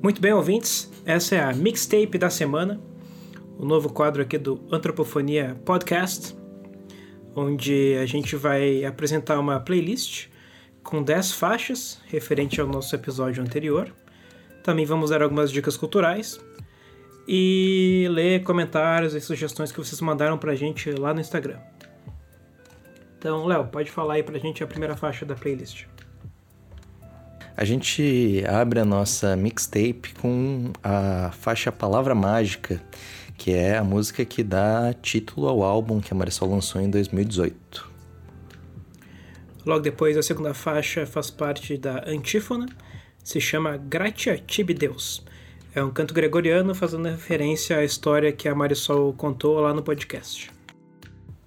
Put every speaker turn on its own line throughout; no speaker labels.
Muito bem, ouvintes, essa é a mixtape da semana, o novo quadro aqui do Antropofonia Podcast, onde a gente vai apresentar uma playlist com 10 faixas referente ao nosso episódio anterior. Também vamos dar algumas dicas culturais e ler comentários e sugestões que vocês mandaram pra gente lá no Instagram. Então, Léo, pode falar aí pra gente a primeira faixa da playlist.
A gente abre a nossa mixtape com a faixa Palavra Mágica, que é a música que dá título ao álbum que a Marisol lançou em 2018.
Logo depois, a segunda faixa faz parte da antífona, se chama Gratia Tibi Deus. É um canto gregoriano fazendo referência à história que a Marisol contou lá no podcast.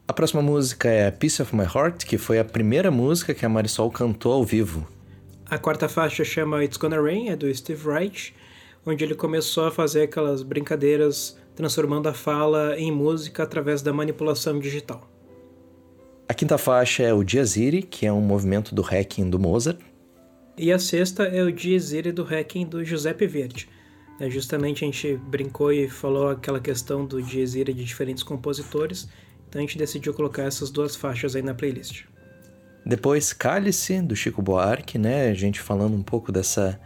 A próxima música é Piece of My Heart, que foi a primeira música que a Marisol cantou ao vivo.
A quarta faixa chama It's Gonna Rain, é do Steve Wright, onde ele começou a fazer aquelas brincadeiras transformando a fala em música através da manipulação digital.
A quinta faixa é o Dies Irae, que é um movimento do Hacking do Mozart.
E a sexta é o Dies Irae do Hacking do Giuseppe Verdi. É, justamente a gente brincou e falou aquela questão do Dies Irae de diferentes compositores, então a gente decidiu colocar essas duas faixas aí na playlist.
Depois Cálice, do Chico Buarque, né? A gente falando um pouco dessa,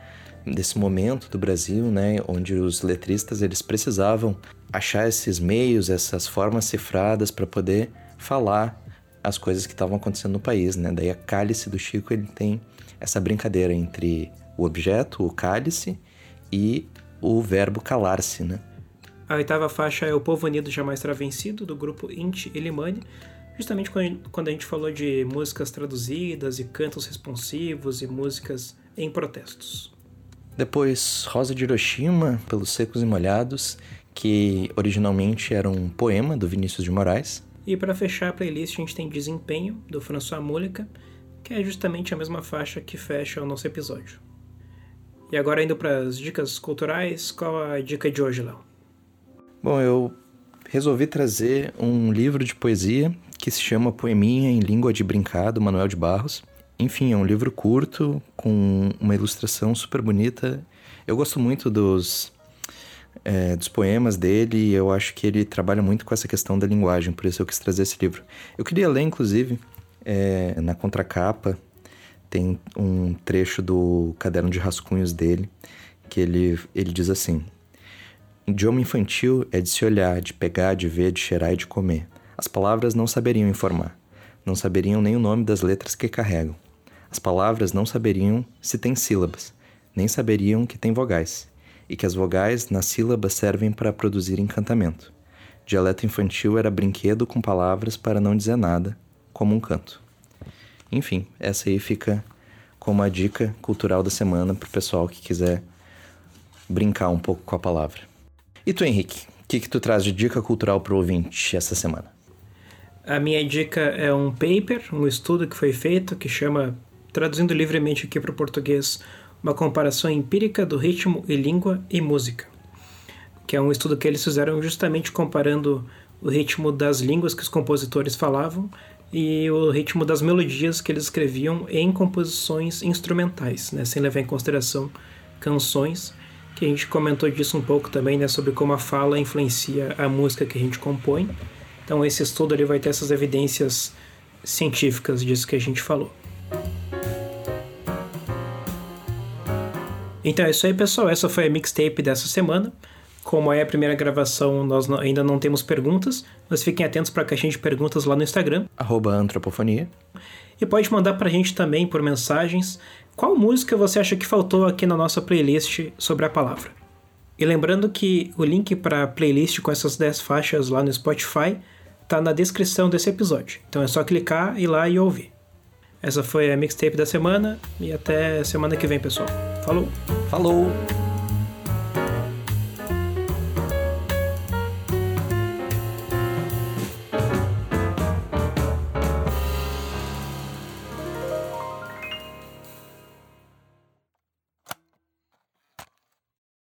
desse momento do Brasil, né? Onde os letristas eles precisavam achar esses meios, essas formas cifradas para poder falar as coisas que estavam acontecendo no país, né? Daí a Cálice do Chico ele tem essa brincadeira entre o objeto, o cálice, e o verbo calar-se, né?
A oitava faixa é O Povo Unido Jamais Será Vencido, do grupo Inti e Limani, justamente quando a gente falou de músicas traduzidas e cantos responsivos e músicas em protestos.
Depois, Rosa de Hiroshima, pelos Secos e Molhados, que originalmente era um poema do Vinícius de Moraes.
E para fechar a playlist, a gente tem Desempenho, do François Múlica, que é justamente a mesma faixa que fecha o nosso episódio. E agora indo para as dicas culturais, qual a dica de hoje, Léo?
Bom, eu resolvi trazer um livro de poesia que se chama Poeminha em Língua de Brincado, Manuel de Barros. Enfim, é um livro curto, com uma ilustração super bonita. Eu gosto muito dos, é, dos poemas dele e eu acho que ele trabalha muito com essa questão da linguagem, por isso eu quis trazer esse livro. Eu queria ler, inclusive, é, na contracapa, tem um trecho do caderno de rascunhos dele, que ele, ele diz assim: Idioma infantil é de se olhar, de pegar, de ver, de cheirar e de comer. As palavras não saberiam informar. Não saberiam nem o nome das letras que carregam. As palavras não saberiam se têm sílabas, nem saberiam que têm vogais, e que as vogais nas sílabas servem para produzir encantamento. Dialeto infantil era brinquedo com palavras para não dizer nada, como um canto. Enfim, essa aí fica como a dica cultural da semana para o pessoal que quiser brincar um pouco com a palavra. E tu, Henrique, o que, que tu traz de dica cultural para o ouvinte essa semana?
A minha dica é um paper, um estudo que foi feito que chama, traduzindo livremente aqui para o português, uma comparação empírica do ritmo e língua e música, que é um estudo que eles fizeram justamente comparando o ritmo das línguas que os compositores falavam e o ritmo das melodias que eles escreviam em composições instrumentais, né, sem levar em consideração canções que a gente comentou disso um pouco também, né, sobre como a fala influencia a música que a gente compõe. Então esse estudo ele vai ter essas evidências científicas disso que a gente falou. Então é isso aí, pessoal. Essa foi a mixtape dessa semana. Como é a primeira gravação, nós ainda não temos perguntas, mas fiquem atentos para a caixinha de perguntas lá no Instagram.
Antropofonia.
E pode mandar para a gente também por mensagens qual música você acha que faltou aqui na nossa playlist sobre a palavra? E lembrando que o link para a playlist com essas 10 faixas lá no Spotify está na descrição desse episódio. Então é só clicar, ir lá e ouvir. Essa foi a mixtape da semana e até semana que vem, pessoal. Falou!
Falou!